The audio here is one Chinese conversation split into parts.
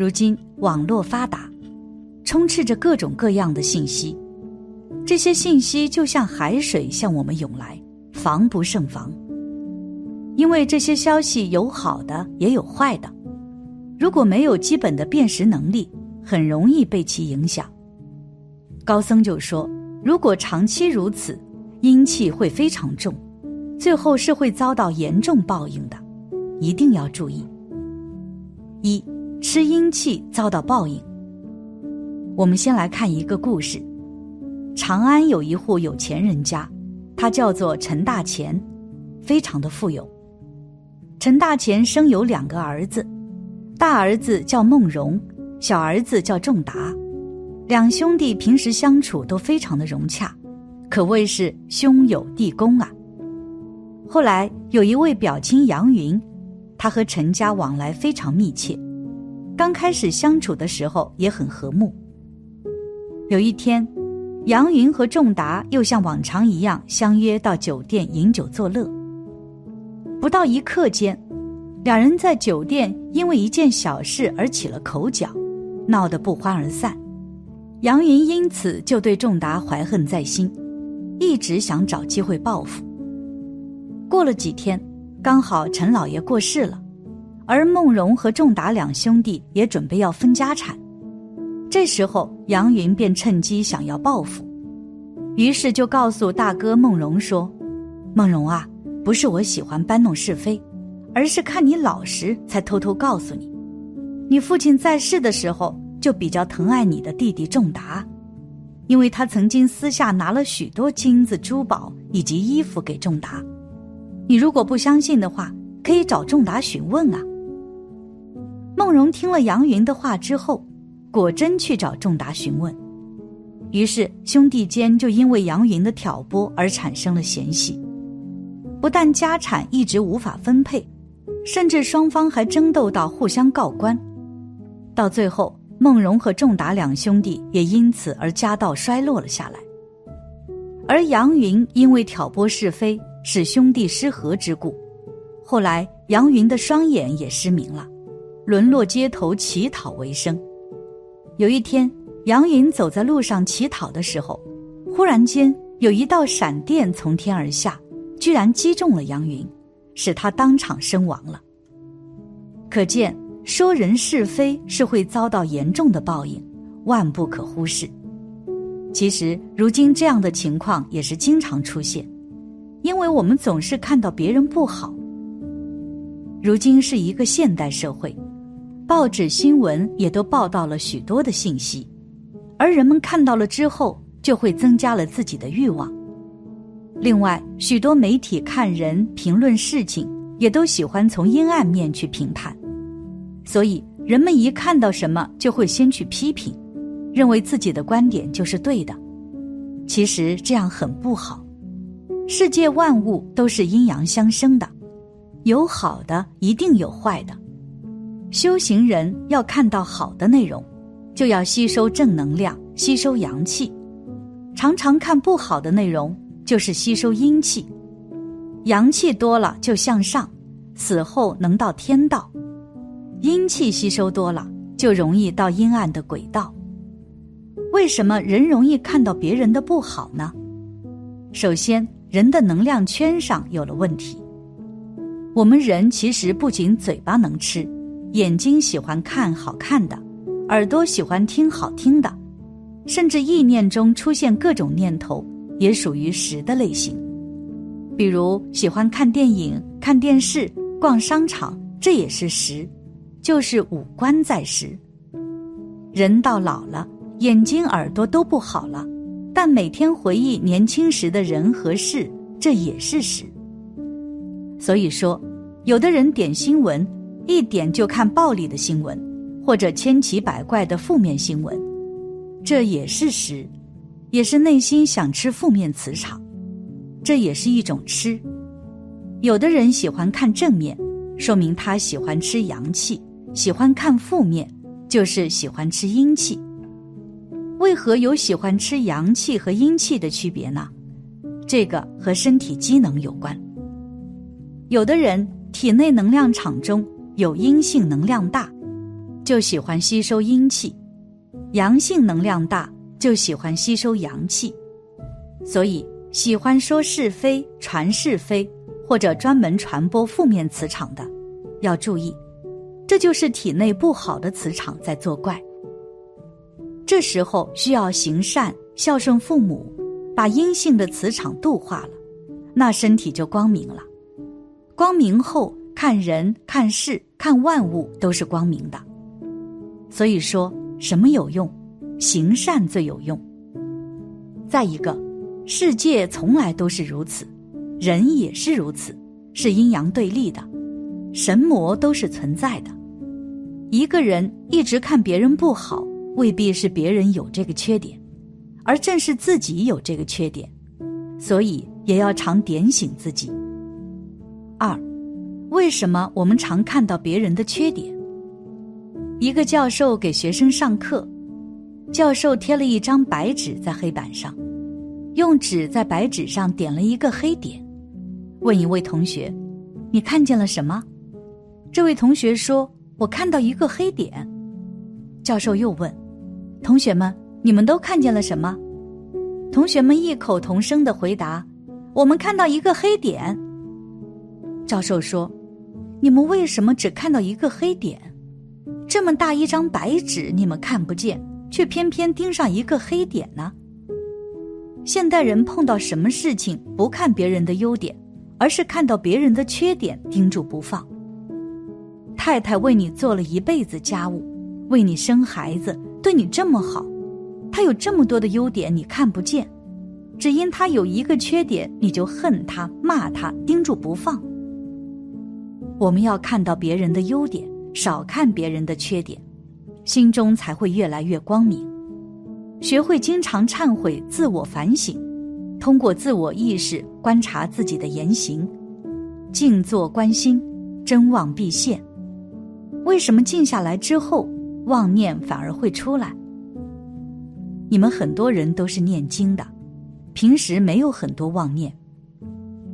如今网络发达，充斥着各种各样的信息，这些信息就像海水向我们涌来，防不胜防。因为这些消息有好的，也有坏的。如果没有基本的辨识能力，很容易被其影响。高僧就说：“如果长期如此，阴气会非常重，最后是会遭到严重报应的，一定要注意。一吃阴气遭到报应。我们先来看一个故事：长安有一户有钱人家，他叫做陈大钱，非常的富有。陈大钱生有两个儿子，大儿子叫孟荣，小儿子叫仲达。两兄弟平时相处都非常的融洽，可谓是兄友弟恭啊。后来有一位表亲杨云，他和陈家往来非常密切，刚开始相处的时候也很和睦。有一天，杨云和仲达又像往常一样相约到酒店饮酒作乐。不到一刻间，两人在酒店因为一件小事而起了口角，闹得不欢而散。杨云因此就对仲达怀恨在心，一直想找机会报复。过了几天，刚好陈老爷过世了，而孟荣和仲达两兄弟也准备要分家产。这时候，杨云便趁机想要报复，于是就告诉大哥孟荣说：“孟荣啊。”不是我喜欢搬弄是非，而是看你老实，才偷偷告诉你。你父亲在世的时候就比较疼爱你的弟弟仲达，因为他曾经私下拿了许多金子、珠宝以及衣服给仲达。你如果不相信的话，可以找仲达询问啊。孟荣听了杨云的话之后，果真去找仲达询问，于是兄弟间就因为杨云的挑拨而产生了嫌隙。不但家产一直无法分配，甚至双方还争斗到互相告官，到最后，孟荣和仲达两兄弟也因此而家道衰落了下来。而杨云因为挑拨是非，使兄弟失和之故，后来杨云的双眼也失明了，沦落街头乞讨为生。有一天，杨云走在路上乞讨的时候，忽然间有一道闪电从天而下。居然击中了杨云，使他当场身亡了。可见说人是非是会遭到严重的报应，万不可忽视。其实如今这样的情况也是经常出现，因为我们总是看到别人不好。如今是一个现代社会，报纸新闻也都报道了许多的信息，而人们看到了之后，就会增加了自己的欲望。另外，许多媒体看人、评论事情，也都喜欢从阴暗面去评判，所以人们一看到什么就会先去批评，认为自己的观点就是对的。其实这样很不好。世界万物都是阴阳相生的，有好的一定有坏的。修行人要看到好的内容，就要吸收正能量，吸收阳气；常常看不好的内容。就是吸收阴气，阳气多了就向上，死后能到天道；阴气吸收多了就容易到阴暗的轨道。为什么人容易看到别人的不好呢？首先，人的能量圈上有了问题。我们人其实不仅嘴巴能吃，眼睛喜欢看好看的，耳朵喜欢听好听的，甚至意念中出现各种念头。也属于食的类型，比如喜欢看电影、看电视、逛商场，这也是食，就是五官在食。人到老了，眼睛、耳朵都不好了，但每天回忆年轻时的人和事，这也是食。所以说，有的人点新闻，一点就看暴力的新闻，或者千奇百怪的负面新闻，这也是食。也是内心想吃负面磁场，这也是一种吃。有的人喜欢看正面，说明他喜欢吃阳气；喜欢看负面，就是喜欢吃阴气。为何有喜欢吃阳气和阴气的区别呢？这个和身体机能有关。有的人体内能量场中有阴性能量大，就喜欢吸收阴气，阳性能量大就喜欢吸收阳气，所以喜欢说是非、传是非，或者专门传播负面磁场的，要注意，这就是体内不好的磁场在作怪。这时候需要行善、孝顺父母，把阴性的磁场度化了，那身体就光明了。光明后，看人、看事、看万物都是光明的。所以说，什么有用？行善最有用。再一个，世界从来都是如此，人也是如此，是阴阳对立的，神魔都是存在的。一个人一直看别人不好。未必是别人有这个缺点，而正是自己有这个缺点，所以也要常点醒自己。二，为什么我们常看到别人的缺点？一个教授给学生上课，教授贴了一张白纸在黑板上，用纸在白纸上点了一个黑点，问一位同学：“你看见了什么？”这位同学说：“我看到一个黑点。”教授又问。同学们，你们都看见了什么？同学们异口同声的回答：“我们看到一个黑点。”教授说：“你们为什么只看到一个黑点？这么大一张白纸，你们看不见，却偏偏盯上一个黑点呢？”现代人碰到什么事情不看别人的优点，而是看到别人的缺点盯住不放。太太为你做了一辈子家务，为你生孩子。对你这么好，她有这么多的优点你看不见，只因她有一个缺点你就恨她、骂她、盯住不放。我们要看到别人的优点，少看别人的缺点，心中才会越来越光明。学会经常忏悔、自我反省，通过自我意识观察自己的言行，静坐观心，真妄必现。为什么静下来之后？妄念反而会出来。你们很多人都是念经的，平时没有很多妄念，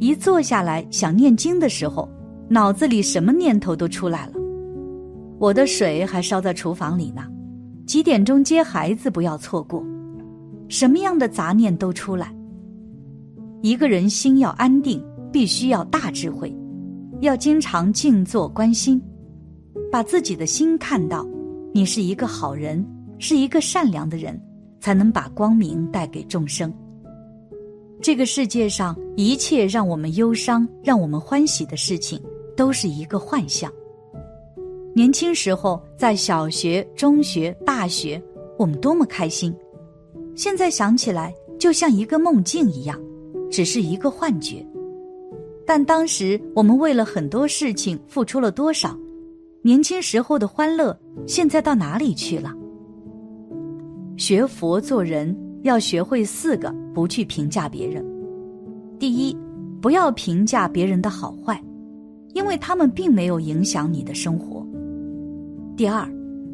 一坐下来想念经的时候，脑子里什么念头都出来了。我的水还烧在厨房里呢，几点钟接孩子不要错过，什么样的杂念都出来。一个人心要安定，必须要大智慧，要经常静坐观心，把自己的心看到。你是一个好人，是一个善良的人，才能把光明带给众生。这个世界上一切让我们忧伤、让我们欢喜的事情，都是一个幻象。年轻时候在小学、中学、大学，我们多么开心，现在想起来就像一个梦境一样，只是一个幻觉。但当时我们为了很多事情付出了多少？年轻时候的欢乐，现在到哪里去了？学佛做人要学会四个，不去评价别人。第一，不要评价别人的好坏，因为他们并没有影响你的生活。第二，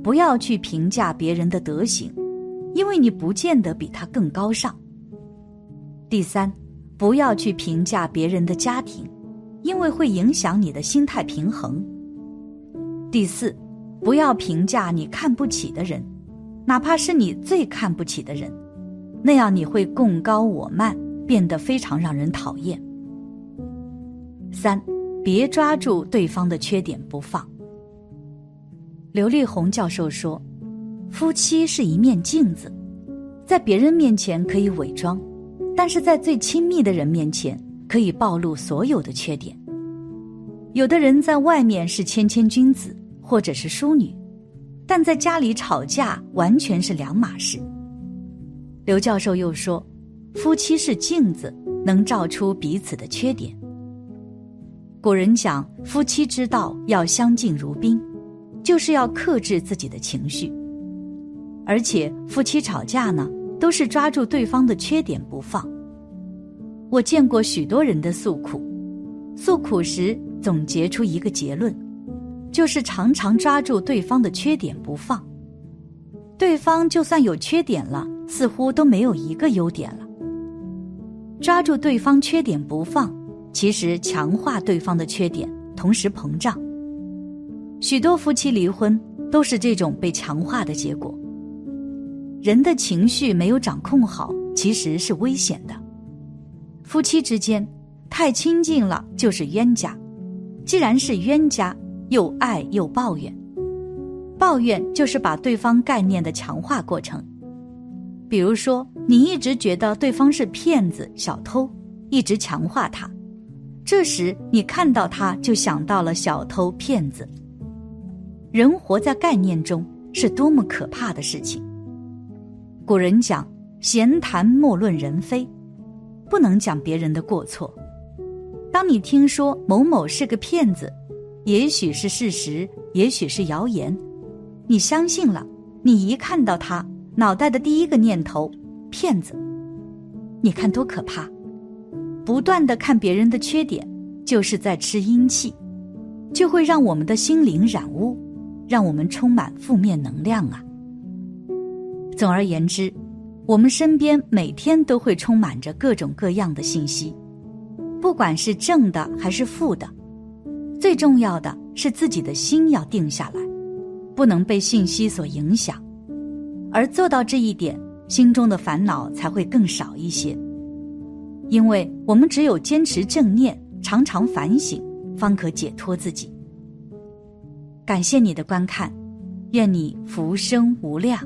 不要去评价别人的德行，因为你不见得比他更高尚。第三，不要去评价别人的家庭，因为会影响你的心态平衡。第四，不要评价你看不起的人，哪怕是你最看不起的人，那样你会共高我慢，变得非常让人讨厌。三，别抓住对方的缺点不放。刘立宏教授说：“夫妻是一面镜子，在别人面前可以伪装，但是在最亲密的人面前可以暴露所有的缺点。有的人在外面是谦谦君子。”或者是淑女，但在家里吵架完全是两码事。刘教授又说，夫妻是镜子，能照出彼此的缺点。古人讲，夫妻之道要相敬如宾，就是要克制自己的情绪。而且夫妻吵架呢，都是抓住对方的缺点不放。我见过许多人的诉苦，诉苦时总结出一个结论。就是常常抓住对方的缺点不放，对方就算有缺点了，似乎都没有一个优点了。抓住对方缺点不放，其实强化对方的缺点，同时膨胀。许多夫妻离婚，都是这种被强化的结果。人的情绪没有掌控好，其实是危险的。夫妻之间太亲近了就是冤家，既然是冤家，又爱又抱怨，抱怨就是把对方概念的强化过程。比如说，你一直觉得对方是骗子、小偷，一直强化他，这时你看到他就想到了小偷、骗子。人活在概念中是多么可怕的事情。古人讲“闲谈莫论人非”，不能讲别人的过错。当你听说某某是个骗子，也许是事实，也许是谣言，你相信了，你一看到他。脑袋的第一个念头，骗子，你看多可怕！不断的看别人的缺点，就是在吃阴气，就会让我们的心灵染污，让我们充满负面能量啊。总而言之，我们身边每天都会充满着各种各样的信息，不管是正的还是负的，最重要的是自己的心要定下来，不能被信息所影响。而做到这一点，心中的烦恼才会更少一些。因为我们只有坚持正念，常常反省，方可解脱自己。感谢你的观看，愿你福生无量。